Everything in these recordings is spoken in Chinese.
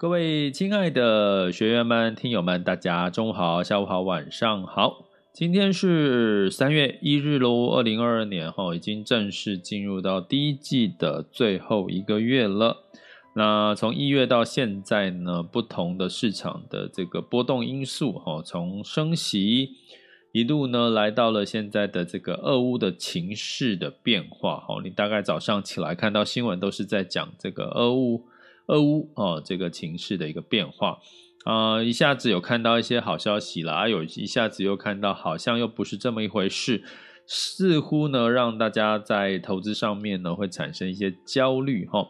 各位亲爱的学员们、听友们，大家中午好、下午好、晚上好。今天是三月一日喽，二零二二年哈，已经正式进入到第一季的最后一个月了。那从一月到现在呢，不同的市场的这个波动因素哈，从升息一路呢来到了现在的这个俄乌的情势的变化哈。你大概早上起来看到新闻都是在讲这个俄乌。俄乌哦，这个情势的一个变化啊、一下子有看到一些好消息啦，有一下子又看到好像又不是这么一回事，似乎呢让大家在投资上面呢会产生一些焦虑哈。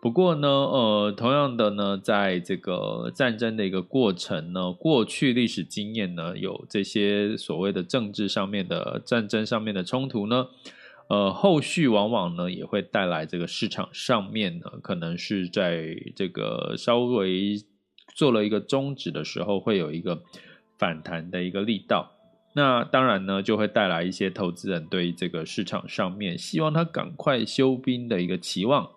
不过呢，呃，同样的呢，在这个战争的一个过程呢，过去历史经验呢，有这些所谓的政治上面的战争上面的冲突呢。呃，后续往往呢也会带来这个市场上面呢，可能是在这个稍微做了一个终止的时候，会有一个反弹的一个力道。那当然呢，就会带来一些投资人对这个市场上面希望它赶快休兵的一个期望。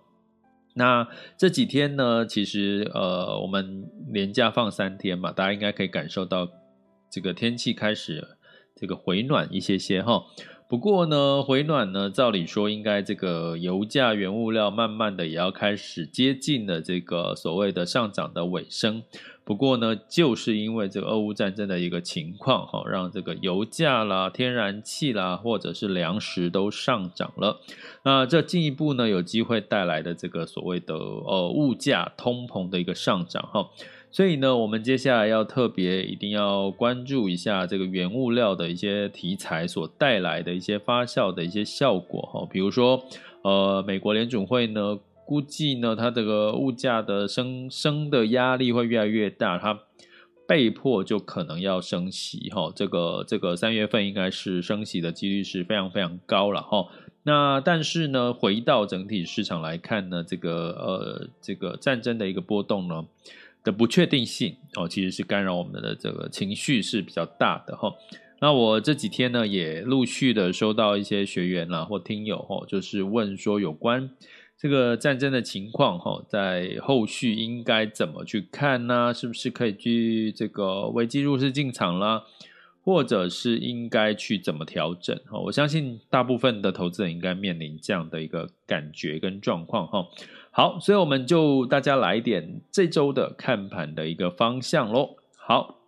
那这几天呢，其实呃，我们连假放三天嘛，大家应该可以感受到这个天气开始这个回暖一些些哈。不过呢，回暖呢，照理说应该这个油价、原物料慢慢的也要开始接近了这个所谓的上涨的尾声。不过呢，就是因为这个俄乌战争的一个情况，哈，让这个油价啦、天然气啦，或者是粮食都上涨了。那这进一步呢，有机会带来的这个所谓的呃物价通膨的一个上涨，哈。所以呢，我们接下来要特别一定要关注一下这个原物料的一些题材所带来的一些发酵的一些效果哈，比如说，呃，美国联准会呢估计呢，它这个物价的升升的压力会越来越大，它被迫就可能要升息哈，这个这个三月份应该是升息的几率是非常非常高了哈。那但是呢，回到整体市场来看呢，这个呃这个战争的一个波动呢。的不确定性哦，其实是干扰我们的这个情绪是比较大的哈。那我这几天呢，也陆续的收到一些学员啦或听友哈，就是问说有关这个战争的情况哈，在后续应该怎么去看呢？是不是可以去这个危机入市进场啦，或者是应该去怎么调整？哈，我相信大部分的投资人应该面临这样的一个感觉跟状况哈。好，所以我们就大家来一点这周的看盘的一个方向喽。好，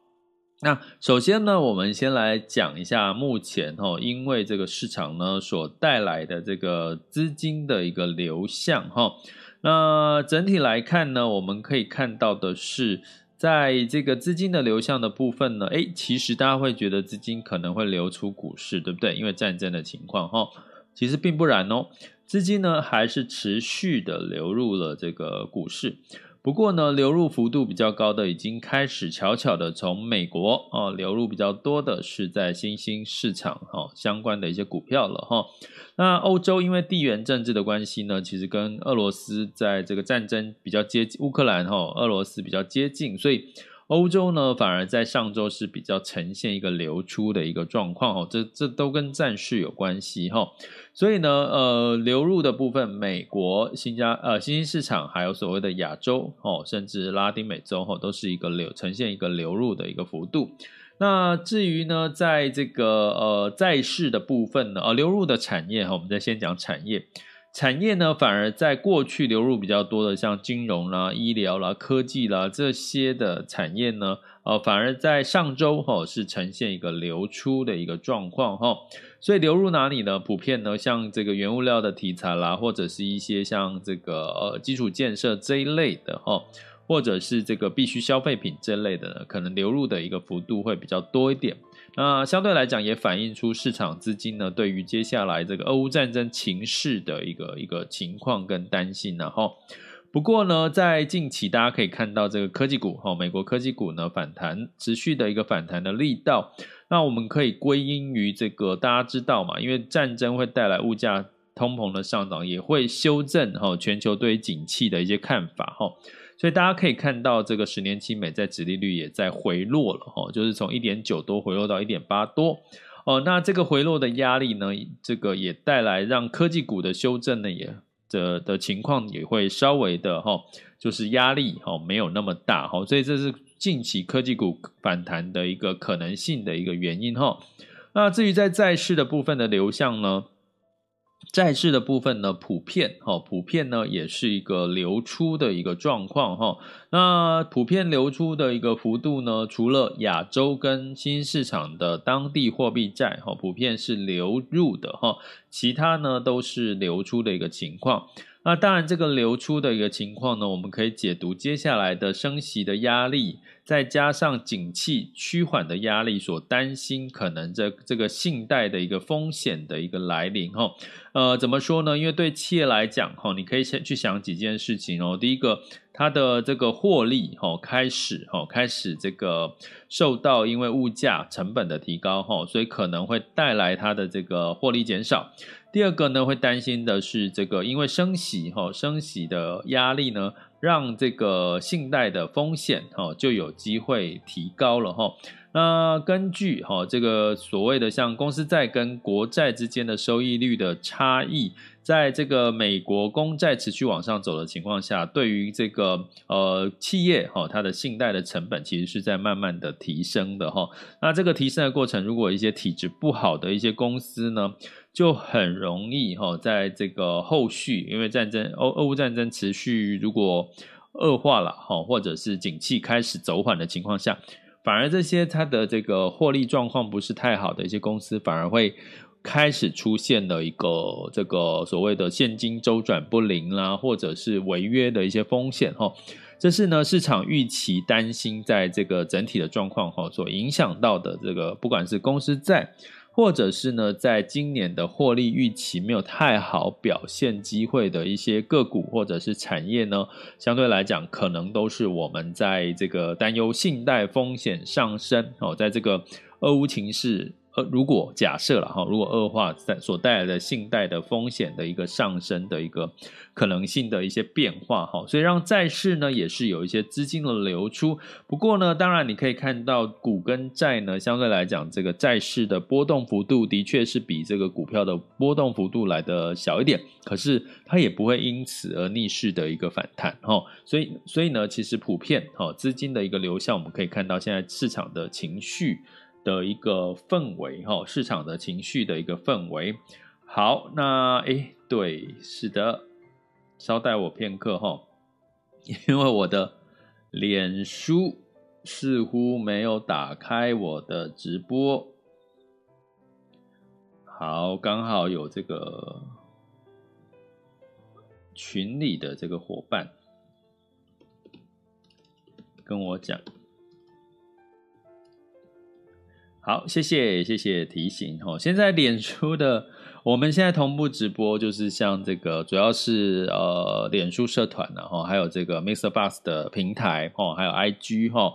那首先呢，我们先来讲一下目前哈，因为这个市场呢所带来的这个资金的一个流向哈。那整体来看呢，我们可以看到的是，在这个资金的流向的部分呢，诶，其实大家会觉得资金可能会流出股市，对不对？因为战争的情况哈，其实并不然哦。资金呢还是持续的流入了这个股市，不过呢，流入幅度比较高的已经开始悄悄的从美国啊流入比较多的是在新兴市场哈相关的一些股票了哈。那欧洲因为地缘政治的关系呢，其实跟俄罗斯在这个战争比较接近，乌克兰哈俄罗斯比较接近，所以。欧洲呢，反而在上周是比较呈现一个流出的一个状况哦，这这都跟战事有关系哈，所以呢，呃，流入的部分，美国、新加呃新兴市场，还有所谓的亚洲哦，甚至拉丁美洲哈，都是一个流呈现一个流入的一个幅度。那至于呢，在这个呃债市的部分呢，呃流入的产业哈，我们再先讲产业。产业呢，反而在过去流入比较多的，像金融啦、医疗啦、科技啦这些的产业呢，呃，反而在上周哈是呈现一个流出的一个状况哈。所以流入哪里呢？普遍呢，像这个原物料的题材啦，或者是一些像这个呃基础建设这一类的哈，或者是这个必需消费品这类的，可能流入的一个幅度会比较多一点。那相对来讲，也反映出市场资金呢，对于接下来这个俄乌战争情势的一个一个情况跟担心。然后，不过呢，在近期大家可以看到这个科技股哈，美国科技股呢反弹持续的一个反弹的力道。那我们可以归因于这个大家知道嘛，因为战争会带来物价通膨的上涨，也会修正哈全球对于景气的一些看法哈。所以大家可以看到，这个十年期美债殖利率也在回落了哈，就是从一点九多回落到一点八多哦。那这个回落的压力呢，这个也带来让科技股的修正呢，也的的情况也会稍微的哈，就是压力哈没有那么大哈。所以这是近期科技股反弹的一个可能性的一个原因哈。那至于在债市的部分的流向呢？债市的部分呢，普遍哈，普遍呢也是一个流出的一个状况哈。那普遍流出的一个幅度呢，除了亚洲跟新市场的当地货币债哈，普遍是流入的哈，其他呢都是流出的一个情况。那当然，这个流出的一个情况呢，我们可以解读接下来的升息的压力。再加上景气趋缓的压力，所担心可能这这个信贷的一个风险的一个来临哈，呃，怎么说呢？因为对企业来讲哈，你可以先去想几件事情哦。第一个，它的这个获利哈开始哈开始这个受到因为物价成本的提高哈，所以可能会带来它的这个获利减少。第二个呢，会担心的是这个因为升息哈升息的压力呢。让这个信贷的风险哈就有机会提高了哈。那根据哈这个所谓的像公司债跟国债之间的收益率的差异，在这个美国公债持续往上走的情况下，对于这个呃企业哈它的信贷的成本其实是在慢慢的提升的哈。那这个提升的过程，如果一些体质不好的一些公司呢，就很容易哈，在这个后续，因为战争欧俄乌战争持续，如果恶化了哈，或者是景气开始走缓的情况下，反而这些它的这个获利状况不是太好的一些公司，反而会开始出现了一个这个所谓的现金周转不灵啦，或者是违约的一些风险哈。这是呢市场预期担心，在这个整体的状况哈所影响到的这个，不管是公司债。或者是呢，在今年的获利预期没有太好表现机会的一些个股或者是产业呢，相对来讲，可能都是我们在这个担忧信贷风险上升哦，在这个俄乌情势。呃，如果假设了哈，如果恶化带所带来的信贷的风险的一个上升的一个可能性的一些变化哈，所以让债市呢也是有一些资金的流出。不过呢，当然你可以看到股跟债呢相对来讲，这个债市的波动幅度的确是比这个股票的波动幅度来的小一点，可是它也不会因此而逆势的一个反弹哈。所以，所以呢，其实普遍哈资金的一个流向，我们可以看到现在市场的情绪。的一个氛围哈，市场的情绪的一个氛围。好，那诶，对，是的，稍待我片刻哈，因为我的脸书似乎没有打开我的直播。好，刚好有这个群里的这个伙伴跟我讲。好，谢谢谢谢提醒哦。现在脸书的，我们现在同步直播，就是像这个，主要是呃，脸书社团然后还有这个 mix bus 的平台哦，还有 IG 哈。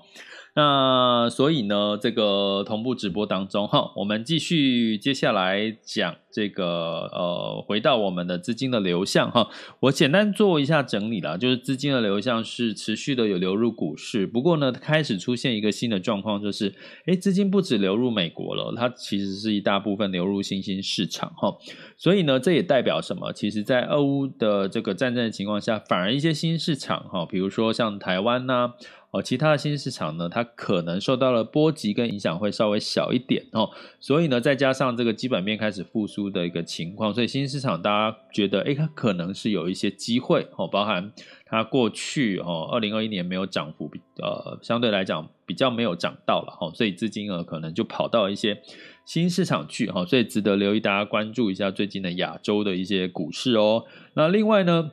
那所以呢，这个同步直播当中哈，我们继续接下来讲这个呃，回到我们的资金的流向哈，我简单做一下整理啦，就是资金的流向是持续的有流入股市，不过呢，开始出现一个新的状况，就是诶，资金不止流入美国了，它其实是一大部分流入新兴市场哈，所以呢，这也代表什么？其实，在俄乌的这个战争的情况下，反而一些新市场哈，比如说像台湾呐、啊。哦，其他的新市场呢，它可能受到了波及跟影响会稍微小一点哦，所以呢，再加上这个基本面开始复苏的一个情况，所以新市场大家觉得，诶，它可能是有一些机会哦，包含它过去哦，二零二一年没有涨幅，呃，相对来讲比较没有涨到了哦，所以资金额可能就跑到一些新市场去哈，所以值得留意，大家关注一下最近的亚洲的一些股市哦。那另外呢，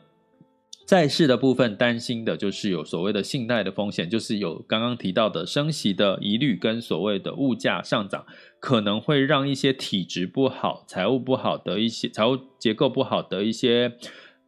债市的部分担心的就是有所谓的信贷的风险，就是有刚刚提到的升息的疑虑，跟所谓的物价上涨，可能会让一些体质不好、财务不好的一些财务结构不好的一些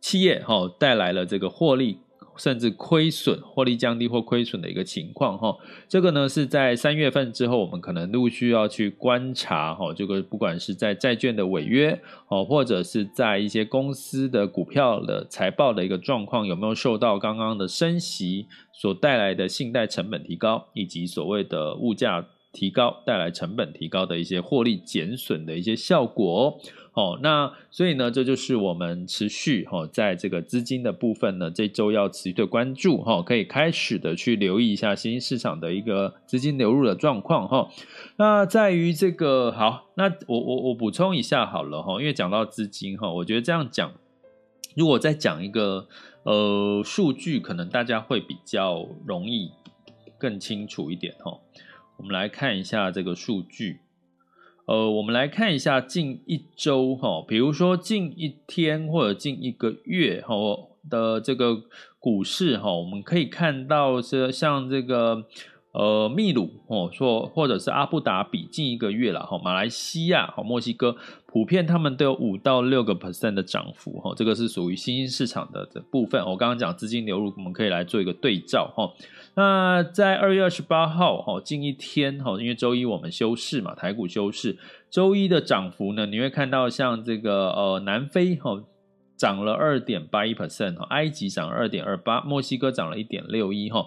企业，哈，带来了这个获利。甚至亏损、获利降低或亏损的一个情况，哈，这个呢是在三月份之后，我们可能陆续要去观察，哈，这个不管是在债券的违约，哦，或者是在一些公司的股票的财报的一个状况，有没有受到刚刚的升息所带来的信贷成本提高，以及所谓的物价提高带来成本提高的一些获利减损的一些效果。哦，那所以呢，这就是我们持续哈，在这个资金的部分呢，这周要持续的关注哈，可以开始的去留意一下新兴市场的一个资金流入的状况哈。那在于这个好，那我我我补充一下好了哈，因为讲到资金哈，我觉得这样讲，如果再讲一个呃数据，可能大家会比较容易更清楚一点哈。我们来看一下这个数据。呃，我们来看一下近一周哈，比如说近一天或者近一个月哈的这个股市哈，我们可以看到是像这个呃秘鲁哦，说或者是阿布达比近一个月了哈，马来西亚和墨西哥普遍他们都有五到六个 percent 的涨幅哈，这个是属于新兴市场的的部分。我刚刚讲资金流入，我们可以来做一个对照哈。那在二月二十八号，哈，近一天，哈，因为周一我们休市嘛，台股休市。周一的涨幅呢，你会看到像这个呃，南非哈涨了二点八一 percent，埃及涨了二点二八，墨西哥涨了一点六一，哈。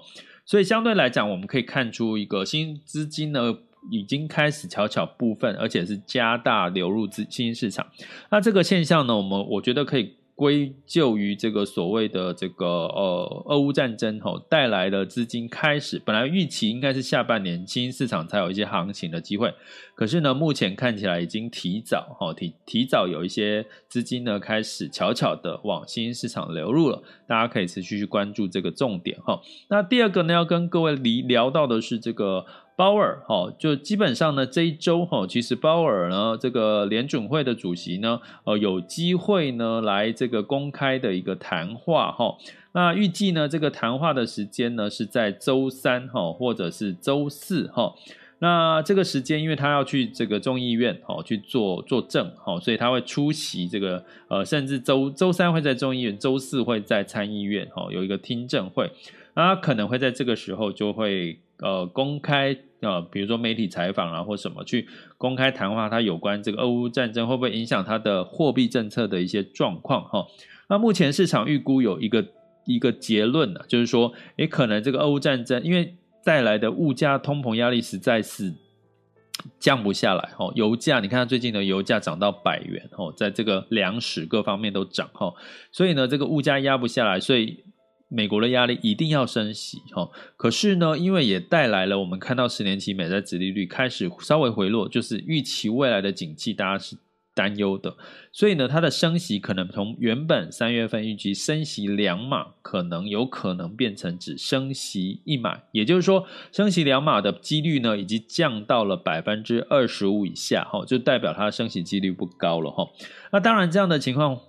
所以相对来讲，我们可以看出一个新资金呢已经开始悄悄部分，而且是加大流入资新兴市场。那这个现象呢，我们我觉得可以。归咎于这个所谓的这个呃俄乌战争吼带来的资金开始，本来预期应该是下半年新兴市场才有一些行情的机会，可是呢，目前看起来已经提早哈提提早有一些资金呢开始悄悄的往新兴市场流入了，大家可以持续去关注这个重点哈。那第二个呢，要跟各位聊聊到的是这个。鲍尔，哈，就基本上呢，这一周，哈，其实鲍尔呢，这个联准会的主席呢，呃，有机会呢，来这个公开的一个谈话，哈，那预计呢，这个谈话的时间呢，是在周三，哈，或者是周四，哈，那这个时间，因为他要去这个众议院，哈，去做作证，哈，所以他会出席这个，呃，甚至周周三会在众议院，周四会在参议院，哈，有一个听证会，那他可能会在这个时候就会。呃，公开呃，比如说媒体采访啊，或什么去公开谈话，它有关这个俄乌战争会不会影响它的货币政策的一些状况哈？那目前市场预估有一个一个结论呢，就是说，也可能这个俄乌战争因为带来的物价通膨压力实在是降不下来哈。油价你看它最近的油价涨到百元哈，在这个粮食各方面都涨哈，所以呢，这个物价压不下来，所以。美国的压力一定要升息，哈，可是呢，因为也带来了我们看到十年期美债殖利率开始稍微回落，就是预期未来的景气，大家是担忧的，所以呢，它的升息可能从原本三月份预期升息两码，可能有可能变成只升息一码，也就是说，升息两码的几率呢，已经降到了百分之二十五以下，哈，就代表它的升息几率不高了，哈。那当然，这样的情况。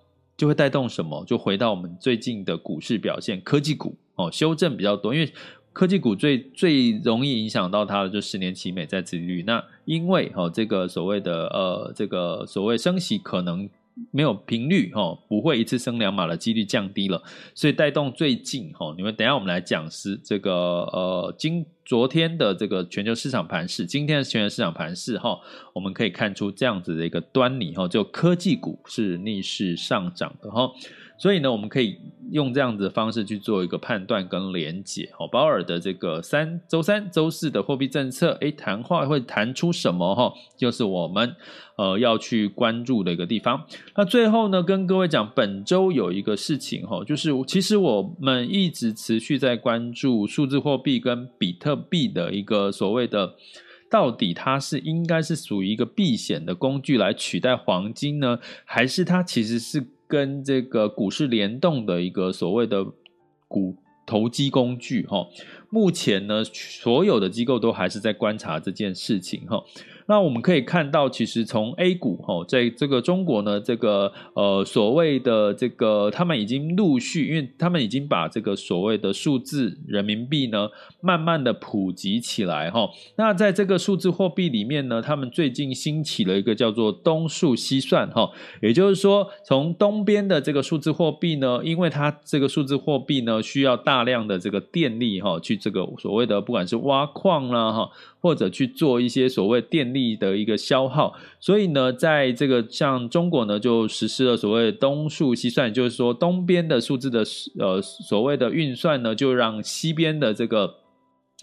就会带动什么？就回到我们最近的股市表现，科技股哦，修正比较多，因为科技股最最容易影响到它的就十年期美债殖利率。那因为哦，这个所谓的呃，这个所谓升息可能没有频率哈，不会一次升两码的几率降低了，所以带动最近哈，你们等下我们来讲是这个呃今昨天的这个全球市场盘势，今天的全球市场盘势哈，我们可以看出这样子的一个端倪哈，就科技股是逆势上涨的哈。所以呢，我们可以用这样子的方式去做一个判断跟连结。哦，鲍尔的这个三周三、周四的货币政策，诶，谈话会谈出什么？哈，就是我们呃要去关注的一个地方。那最后呢，跟各位讲，本周有一个事情哈，就是其实我们一直持续在关注数字货币跟比特币的一个所谓的，到底它是应该是属于一个避险的工具来取代黄金呢，还是它其实是？跟这个股市联动的一个所谓的股投机工具哈，目前呢，所有的机构都还是在观察这件事情哈。那我们可以看到，其实从 A 股哈，在这个中国呢，这个呃所谓的这个，他们已经陆续，因为他们已经把这个所谓的数字人民币呢，慢慢的普及起来哈。那在这个数字货币里面呢，他们最近兴起了一个叫做东数西算哈，也就是说，从东边的这个数字货币呢，因为它这个数字货币呢，需要大量的这个电力哈，去这个所谓的不管是挖矿啦哈。或者去做一些所谓电力的一个消耗，所以呢，在这个像中国呢，就实施了所谓东数西算，就是说东边的数字的呃所谓的运算呢，就让西边的这个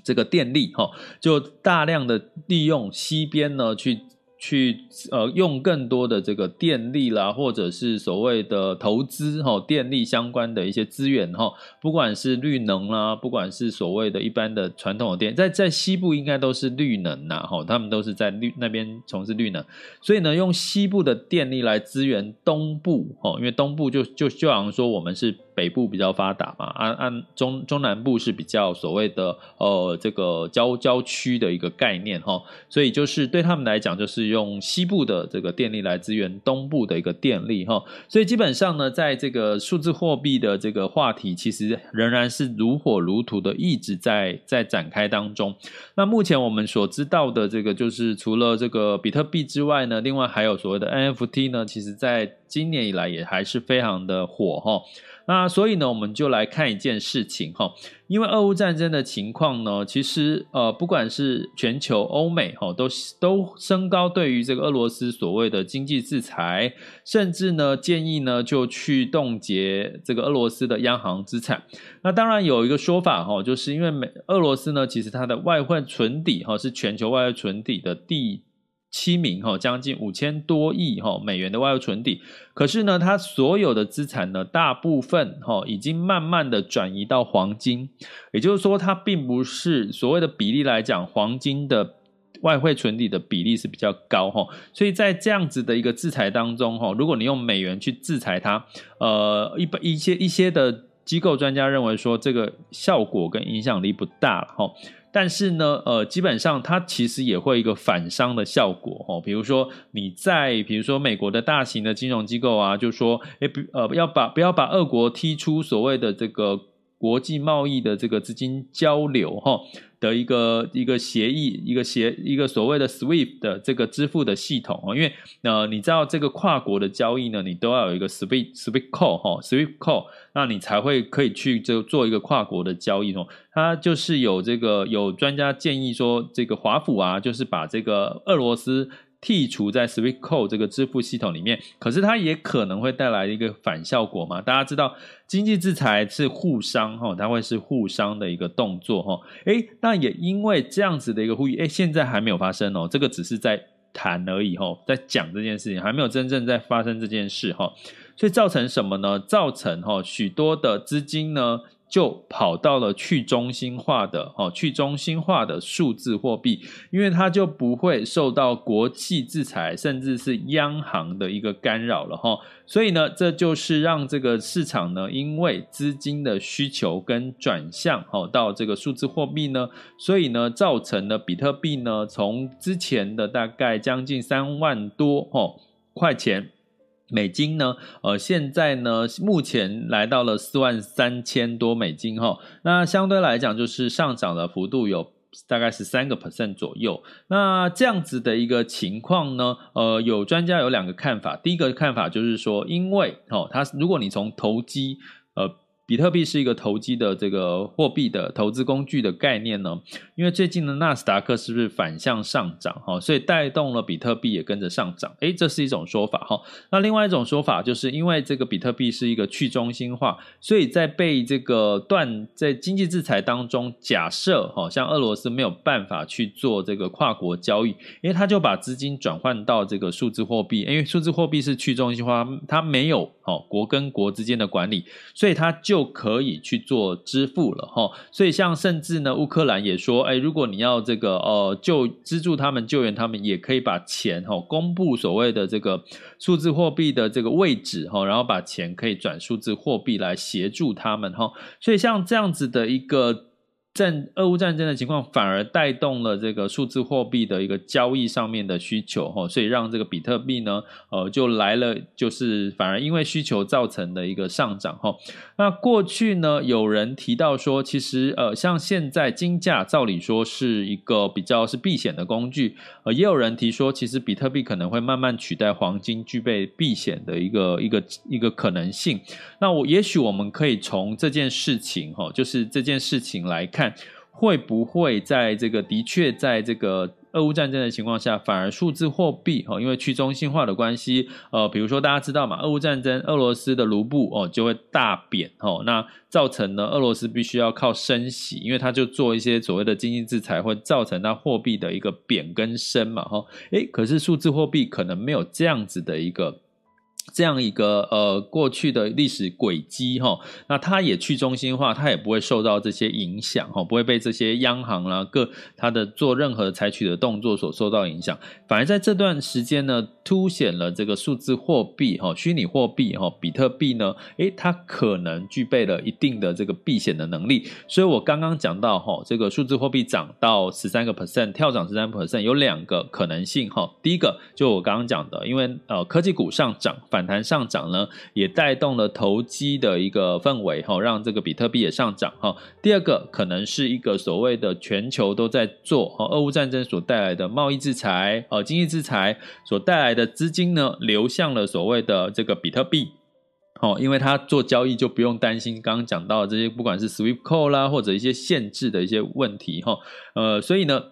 这个电力哈，就大量的利用西边呢去。去呃用更多的这个电力啦，或者是所谓的投资哈，电力相关的一些资源哈，不管是绿能啦，不管是所谓的一般的传统的电，在在西部应该都是绿能呐哈，他们都是在绿那边从事绿能，所以呢，用西部的电力来支援东部哈，因为东部就就就好像说我们是。北部比较发达嘛，按按中中南部是比较所谓的呃这个郊郊区的一个概念哈，所以就是对他们来讲，就是用西部的这个电力来支援东部的一个电力哈，所以基本上呢，在这个数字货币的这个话题，其实仍然是如火如荼的一直在在展开当中。那目前我们所知道的这个，就是除了这个比特币之外呢，另外还有所谓的 NFT 呢，其实在今年以来也还是非常的火哈。那所以呢，我们就来看一件事情哈，因为俄乌战争的情况呢，其实呃，不管是全球欧美哈，都都升高对于这个俄罗斯所谓的经济制裁，甚至呢建议呢就去冻结这个俄罗斯的央行资产。那当然有一个说法哈，就是因为美俄罗斯呢，其实它的外汇存底哈是全球外汇存底的第。七名哈，将近五千多亿哈美元的外汇存底，可是呢，它所有的资产呢，大部分哈已经慢慢的转移到黄金，也就是说，它并不是所谓的比例来讲，黄金的外汇存底的比例是比较高哈，所以在这样子的一个制裁当中哈，如果你用美元去制裁它，呃，一般一些一些的机构专家认为说，这个效果跟影响力不大哈。但是呢，呃，基本上它其实也会一个反伤的效果哦。比如说你在，比如说美国的大型的金融机构啊，就说，哎，不，呃，要把不要把俄国踢出所谓的这个国际贸易的这个资金交流哈。的一个一个协议，一个协一个所谓的 SWIFT 的这个支付的系统哦，因为呃，你知道这个跨国的交易呢，你都要有一个 SWIFT SWIFT call 哈，SWIFT call，那你才会可以去就做一个跨国的交易哦。它就是有这个有专家建议说，这个华府啊，就是把这个俄罗斯。剔除在 SWIFT Code 这个支付系统里面，可是它也可能会带来一个反效果嘛？大家知道，经济制裁是互伤哈，它会是互伤的一个动作哈。诶，那也因为这样子的一个呼吁，诶，现在还没有发生哦，这个只是在谈而已哈，在讲这件事情，还没有真正在发生这件事哈，所以造成什么呢？造成哈许多的资金呢。就跑到了去中心化的哦，去中心化的数字货币，因为它就不会受到国际制裁，甚至是央行的一个干扰了哈。所以呢，这就是让这个市场呢，因为资金的需求跟转向哦，到这个数字货币呢，所以呢，造成了比特币呢，从之前的大概将近三万多哦块钱。美金呢？呃，现在呢，目前来到了四万三千多美金哈。那相对来讲，就是上涨的幅度有大概是三个 percent 左右。那这样子的一个情况呢，呃，有专家有两个看法。第一个看法就是说，因为哦，它如果你从投机，呃。比特币是一个投机的这个货币的投资工具的概念呢，因为最近的纳斯达克是不是反向上涨哈，所以带动了比特币也跟着上涨，诶，这是一种说法哈。那另外一种说法就是因为这个比特币是一个去中心化，所以在被这个断在经济制裁当中，假设哈，像俄罗斯没有办法去做这个跨国交易，因为他就把资金转换到这个数字货币，因为数字货币是去中心化，它没有哦国跟国之间的管理，所以它就。就可以去做支付了哈，所以像甚至呢，乌克兰也说，哎，如果你要这个呃救资助他们救援他们，也可以把钱哈公布所谓的这个数字货币的这个位置哈，然后把钱可以转数字货币来协助他们哈，所以像这样子的一个。战俄乌战争的情况反而带动了这个数字货币的一个交易上面的需求哈，所以让这个比特币呢，呃，就来了，就是反而因为需求造成的一个上涨哈。那过去呢，有人提到说，其实呃，像现在金价照理说是一个比较是避险的工具，呃，也有人提说，其实比特币可能会慢慢取代黄金，具备避险的一个一个一个可能性。那我也许我们可以从这件事情哈，就是这件事情来看。会不会在这个的确在这个俄乌战争的情况下，反而数字货币哦，因为去中心化的关系，呃，比如说大家知道嘛，俄乌战争，俄罗斯的卢布哦就会大贬哦，那造成呢俄罗斯必须要靠升息，因为他就做一些所谓的经济制裁，会造成它货币的一个贬跟升嘛哈，诶，可是数字货币可能没有这样子的一个。这样一个呃过去的历史轨迹哈，那它也去中心化，它也不会受到这些影响哈，不会被这些央行啦各它的做任何采取的动作所受到影响，反而在这段时间呢，凸显了这个数字货币哈，虚拟货币哈，比特币呢，诶，它可能具备了一定的这个避险的能力，所以我刚刚讲到哈，这个数字货币涨到十三个 percent，跳涨十三 percent，有两个可能性哈，第一个就我刚刚讲的，因为呃科技股上涨。反弹上涨呢，也带动了投机的一个氛围哈，让这个比特币也上涨哈。第二个可能是一个所谓的全球都在做哈，俄乌战争所带来的贸易制裁呃经济制裁所带来的资金呢，流向了所谓的这个比特币哦，因为他做交易就不用担心刚刚讲到的这些，不管是 Swift Code 啦或者一些限制的一些问题哈，呃，所以呢，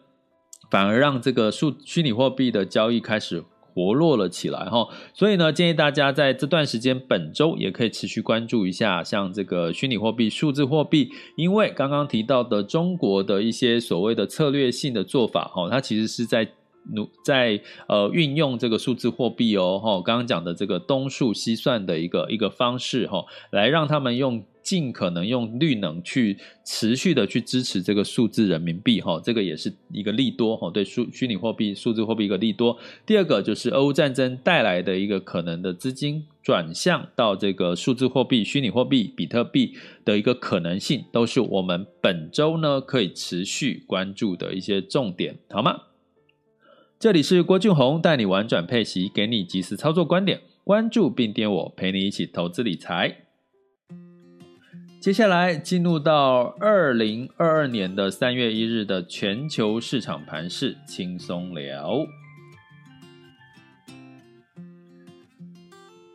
反而让这个数虚拟货币的交易开始。活络了起来哈，所以呢，建议大家在这段时间，本周也可以持续关注一下，像这个虚拟货币、数字货币，因为刚刚提到的中国的一些所谓的策略性的做法哈，它其实是在努在呃运用这个数字货币哦哈，刚刚讲的这个东数西算的一个一个方式哈，来让他们用。尽可能用绿能去持续的去支持这个数字人民币哈，这个也是一个利多哈，对数虚拟货币、数字货币一个利多。第二个就是俄乌战争带来的一个可能的资金转向到这个数字货币、虚拟货币、比特币的一个可能性，都是我们本周呢可以持续关注的一些重点，好吗？这里是郭俊宏带你玩转配息，给你及时操作观点，关注并点我，陪你一起投资理财。接下来进入到二零二二年的三月一日的全球市场盘势轻松聊。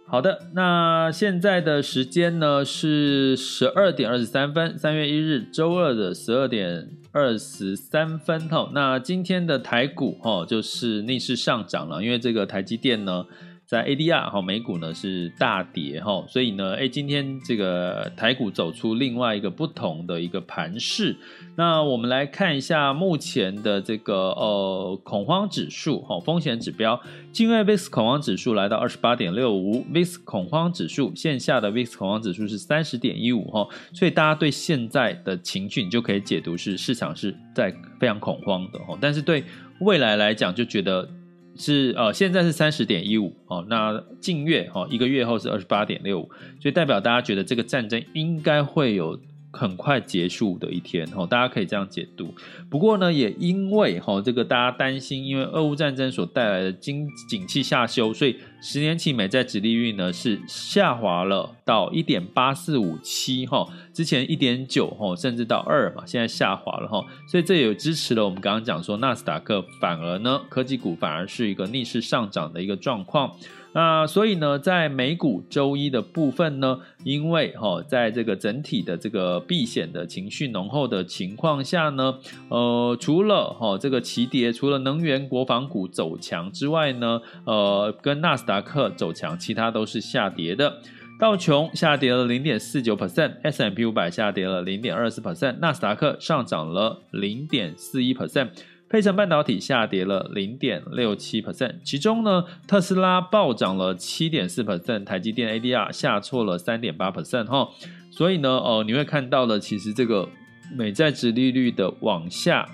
好的，那现在的时间呢是十二点二十三分，三月一日周二的十二点二十三分。哈，那今天的台股哈就是逆势上涨了，因为这个台积电呢。在 ADR 哈，美股呢是大跌哈，所以呢，哎，今天这个台股走出另外一个不同的一个盘势。那我们来看一下目前的这个呃恐慌指数哈，风险指标，今日 VIX 恐慌指数来到二十八点六五，VIX 恐慌指数线下的 VIX 恐慌指数是三十点一五哈，所以大家对现在的情绪你就可以解读是市场是在非常恐慌的哈，但是对未来来讲就觉得。是呃，现在是三十点一五哦，那近月、哦，一个月后是二十八点六五，所以代表大家觉得这个战争应该会有很快结束的一天哦，大家可以这样解读。不过呢，也因为哈、哦，这个大家担心，因为俄乌战争所带来的经景气下修，所以十年期美债殖利率呢是下滑了到一点八四五七哈。之前一点九哈，甚至到二嘛，现在下滑了哈，所以这也支持了我们刚刚讲说纳斯达克反而呢，科技股反而是一个逆势上涨的一个状况。那所以呢，在美股周一的部分呢，因为哈，在这个整体的这个避险的情绪浓厚的情况下呢，呃，除了哈这个齐跌，除了能源、国防股走强之外呢，呃，跟纳斯达克走强，其他都是下跌的。道琼下跌了零点四九 percent，S M P 五百下跌了零点二四 percent，纳斯达克上涨了零点四一 percent。费城半导体下跌了零点六七 percent，其中呢，特斯拉暴涨了七点四 percent，台积电 ADR 下挫了三点八 percent 哈，所以呢，哦，你会看到了，其实这个美债值利率的往下。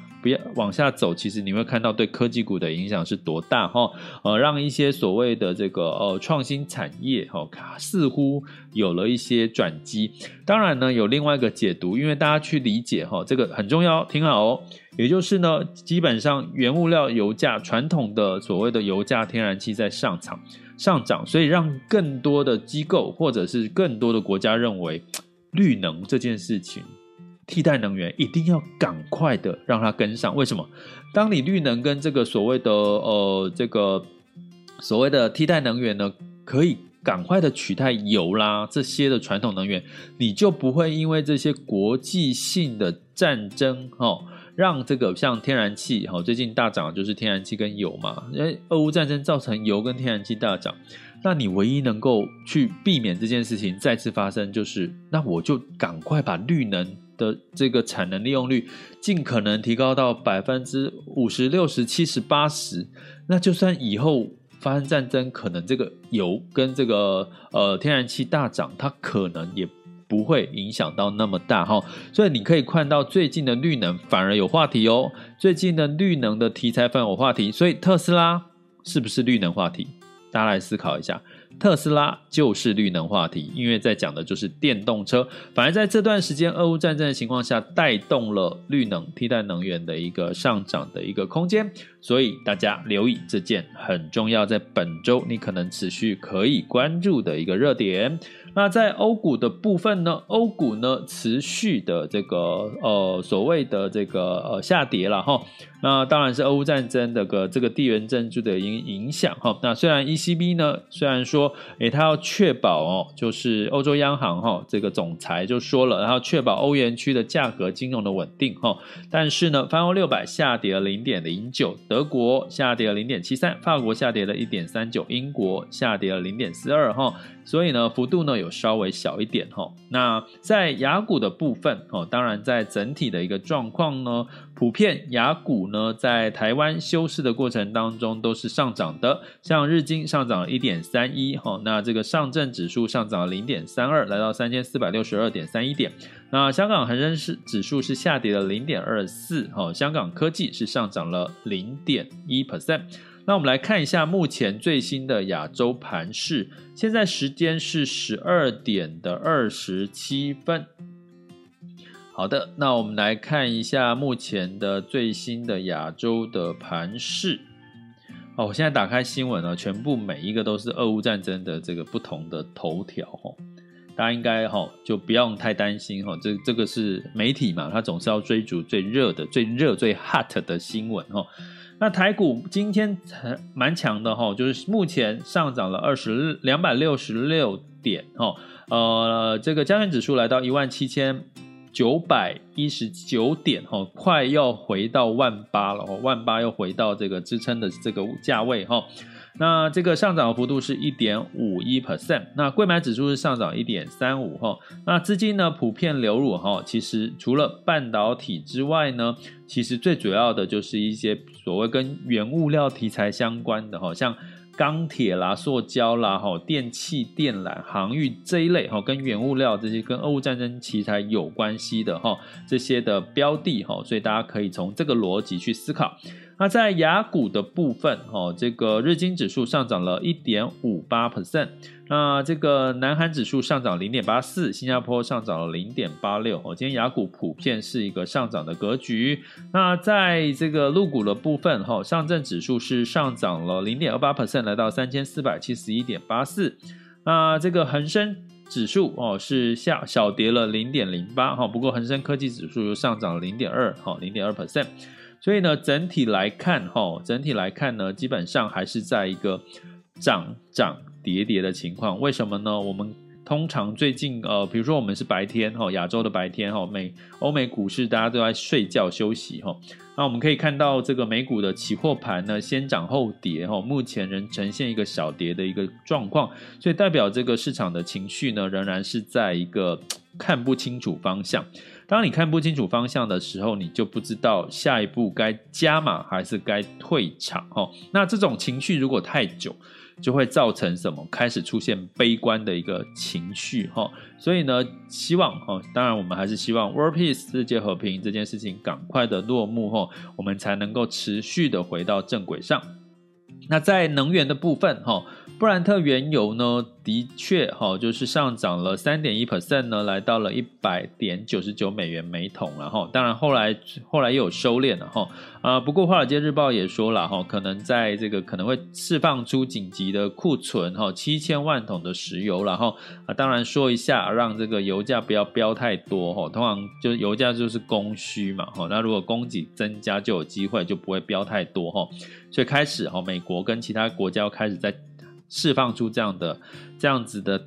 往下走，其实你会看到对科技股的影响是多大哈，呃，让一些所谓的这个呃创新产业哈，似乎有了一些转机。当然呢，有另外一个解读，因为大家去理解哈，这个很重要，听好哦。也就是呢，基本上原物料油价传统的所谓的油价天然气在上涨上涨，所以让更多的机构或者是更多的国家认为绿能这件事情。替代能源一定要赶快的让它跟上，为什么？当你绿能跟这个所谓的呃这个所谓的替代能源呢，可以赶快的取代油啦这些的传统能源，你就不会因为这些国际性的战争哦，让这个像天然气哈最近大涨就是天然气跟油嘛，因为俄乌战争造成油跟天然气大涨，那你唯一能够去避免这件事情再次发生，就是那我就赶快把绿能。的这个产能利用率尽可能提高到百分之五十、六十、七十、八十，那就算以后发生战争，可能这个油跟这个呃天然气大涨，它可能也不会影响到那么大哈。所以你可以看到最近的绿能反而有话题哦，最近的绿能的题材反而有话题，所以特斯拉是不是绿能话题？大家来思考一下。特斯拉就是绿能话题，因为在讲的就是电动车。反而在这段时间，俄乌战争的情况下，带动了绿能替代能源的一个上涨的一个空间。所以大家留意这件很重要，在本周你可能持续可以关注的一个热点。那在欧股的部分呢？欧股呢持续的这个呃所谓的这个呃下跌了哈。那当然是俄乌战争的个这个地缘政治的影影响哈。那虽然 ECB 呢虽然说诶它要确保哦，就是欧洲央行哈这个总裁就说了，然后确保欧元区的价格金融的稳定哈。但是呢，泛欧六百下跌了零点零九，德国下跌了零点七三，法国下跌了一点三九，英国下跌了零点四二哈。所以呢，幅度呢有稍微小一点哈。那在雅股的部分哦，当然在整体的一个状况呢，普遍雅股呢在台湾休市的过程当中都是上涨的。像日经上涨了一点三一哈，那这个上证指数上涨了零点三二，来到三千四百六十二点三一点。那香港恒生是指数是下跌了零点二四哈，香港科技是上涨了零点一 percent。那我们来看一下目前最新的亚洲盘势，现在时间是十二点的二十七分。好的，那我们来看一下目前的最新的亚洲的盘势。哦，我现在打开新闻呢，全部每一个都是俄乌战争的这个不同的头条哈，大家应该哈就不用太担心哈，这这个是媒体嘛，它总是要追逐最热的、最热、最 hot 的新闻哈。那台股今天蛮强的哈，就是目前上涨了二十两百六十六点哈，呃，这个加权指数来到一万七千九百一十九点哈，快要回到万八了，万八又回到这个支撑的这个价位哈。那这个上涨幅度是一点五一 percent，那柜买指数是上涨一点三五哈，那资金呢普遍流入哈，其实除了半导体之外呢，其实最主要的就是一些所谓跟原物料题材相关的哈，像钢铁啦、塑胶啦、哈电器电缆、航运这一类哈，跟原物料这些跟俄乌战争题材有关系的哈，这些的标的哈，所以大家可以从这个逻辑去思考。那在雅股的部分，哦，这个日经指数上涨了一点五八 percent，那这个南韩指数上涨零点八四，新加坡上涨了零点八六，哦，今天雅股普遍是一个上涨的格局。那在这个陆股的部分，哈，上证指数是上涨了零点二八 percent，来到三千四百七十一点八四。那这个恒生指数哦是下小跌了零点零八哈，不过恒生科技指数又上涨了零点二哈，零点二 percent。所以呢，整体来看哈，整体来看呢，基本上还是在一个涨涨跌跌的情况。为什么呢？我们通常最近呃，比如说我们是白天哈，亚洲的白天哈，美欧美股市大家都在睡觉休息哈。那我们可以看到这个美股的期货盘呢，先涨后跌哈，目前仍呈现一个小跌的一个状况，所以代表这个市场的情绪呢，仍然是在一个看不清楚方向。当你看不清楚方向的时候，你就不知道下一步该加码还是该退场哈。那这种情绪如果太久，就会造成什么？开始出现悲观的一个情绪哈，所以呢，希望哈，当然我们还是希望 World Peace 世界和平这件事情赶快的落幕哈，我们才能够持续的回到正轨上。那在能源的部分哈。布兰特原油呢，的确哈，就是上涨了三点一 percent 呢，来到了一百点九十九美元每桶，然后当然后来后来又有收敛了哈。啊，不过华尔街日报也说了哈，可能在这个可能会释放出紧急的库存哈，七千万桶的石油，然后啊，当然说一下，让这个油价不要飙太多哈，通常就油价就是供需嘛哈，那如果供给增加就有机会就不会飙太多哈，所以开始哈，美国跟其他国家开始在。释放出这样的这样子的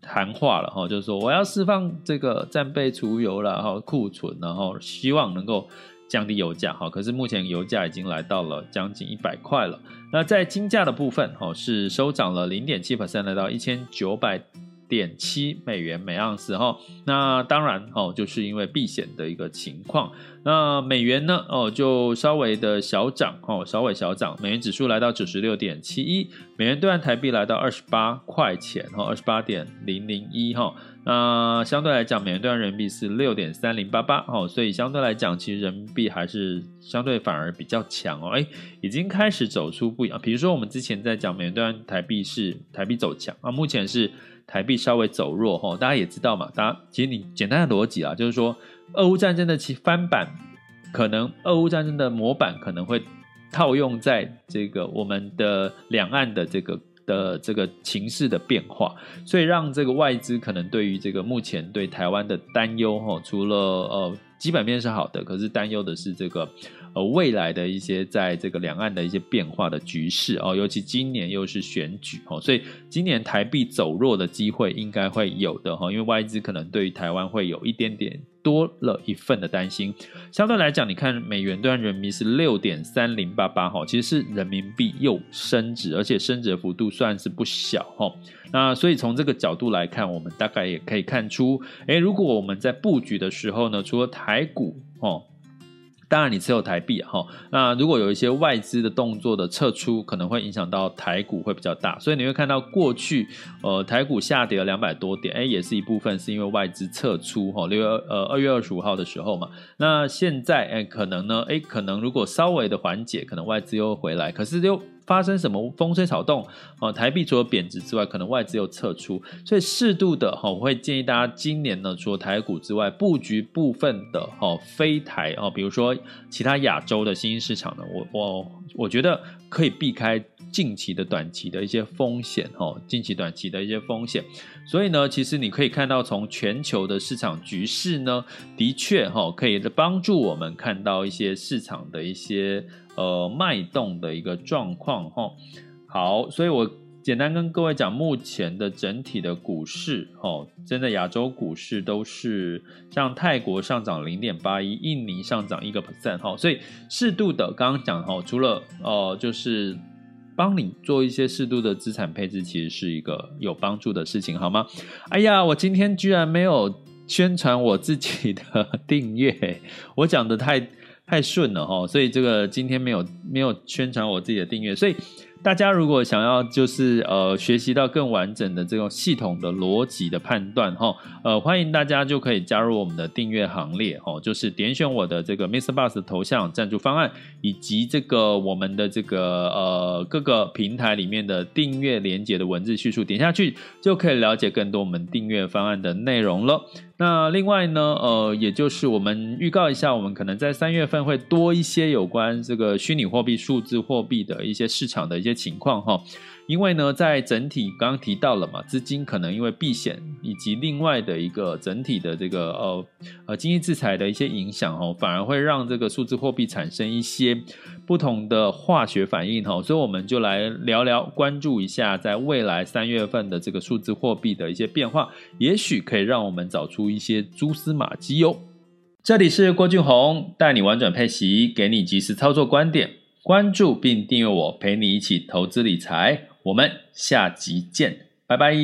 谈话了哈，就是说我要释放这个战备储油了哈，库存，然后希望能够降低油价哈。可是目前油价已经来到了将近一百块了。那在金价的部分哈，是收涨了零点七 percent，来到一千九百点七美元每盎司哈，那当然哦，就是因为避险的一个情况。那美元呢哦，就稍微的小涨哦，稍微小涨。美元指数来到九十六点七一，美元兑换台币来到二十八块钱哈，二十八点零零一哈。那相对来讲，美元兑换人民币是六点三零八八哦，所以相对来讲，其实人民币还是相对反而比较强哦。哎，已经开始走出不一样。比如说我们之前在讲美元兑换台币是台币走强啊，目前是。台币稍微走弱哈，大家也知道嘛。大家其实你简单的逻辑啊，就是说，俄乌战争的其翻版，可能俄乌战争的模板可能会套用在这个我们的两岸的这个的这个情势的变化，所以让这个外资可能对于这个目前对台湾的担忧哈，除了呃基本面是好的，可是担忧的是这个。呃，未来的一些在这个两岸的一些变化的局势哦，尤其今年又是选举哦，所以今年台币走弱的机会应该会有的哈，因为外资可能对于台湾会有一点点多了一份的担心。相对来讲，你看美元兑人民币是六点三零八八哈，其实是人民币又升值，而且升值幅度算是不小哈。那所以从这个角度来看，我们大概也可以看出，诶，如果我们在布局的时候呢，除了台股哦。当然，你持有台币哈，那如果有一些外资的动作的撤出，可能会影响到台股会比较大，所以你会看到过去呃台股下跌了两百多点，哎，也是一部分是因为外资撤出哈，六月呃二月二十五号的时候嘛，那现在哎可能呢，哎可能如果稍微的缓解，可能外资又回来，可是又。发生什么风吹草动哦，台币除了贬值之外，可能外资又撤出，所以适度的哈，我会建议大家今年呢，除了台股之外，布局部分的哈非台哦，比如说其他亚洲的新兴市场呢，我我我觉得可以避开近期的短期的一些风险哈，近期短期的一些风险，所以呢，其实你可以看到从全球的市场局势呢，的确哈可以帮助我们看到一些市场的一些。呃，脉动的一个状况哈，好，所以我简单跟各位讲，目前的整体的股市哦，真的亚洲股市都是像泰国上涨零点八一，印尼上涨一个 percent 哈，所以适度的刚刚讲哈，除了呃，就是帮你做一些适度的资产配置，其实是一个有帮助的事情，好吗？哎呀，我今天居然没有宣传我自己的订阅，我讲的太。太顺了哈，所以这个今天没有没有宣传我自己的订阅，所以大家如果想要就是呃学习到更完整的这种系统的逻辑的判断哈，呃欢迎大家就可以加入我们的订阅行列哦，就是点选我的这个 Mr. Bus 的头像赞助方案，以及这个我们的这个呃各个平台里面的订阅连接的文字叙述，点下去就可以了解更多我们订阅方案的内容了。那另外呢，呃，也就是我们预告一下，我们可能在三月份会多一些有关这个虚拟货币、数字货币的一些市场的一些情况哈。因为呢，在整体刚刚提到了嘛，资金可能因为避险以及另外的一个整体的这个呃呃经济制裁的一些影响哦，反而会让这个数字货币产生一些不同的化学反应哦，所以我们就来聊聊，关注一下在未来三月份的这个数字货币的一些变化，也许可以让我们找出一些蛛丝马迹哟。这里是郭俊宏，带你玩转配息，给你及时操作观点，关注并订阅我，陪你一起投资理财。我们下集见，拜拜。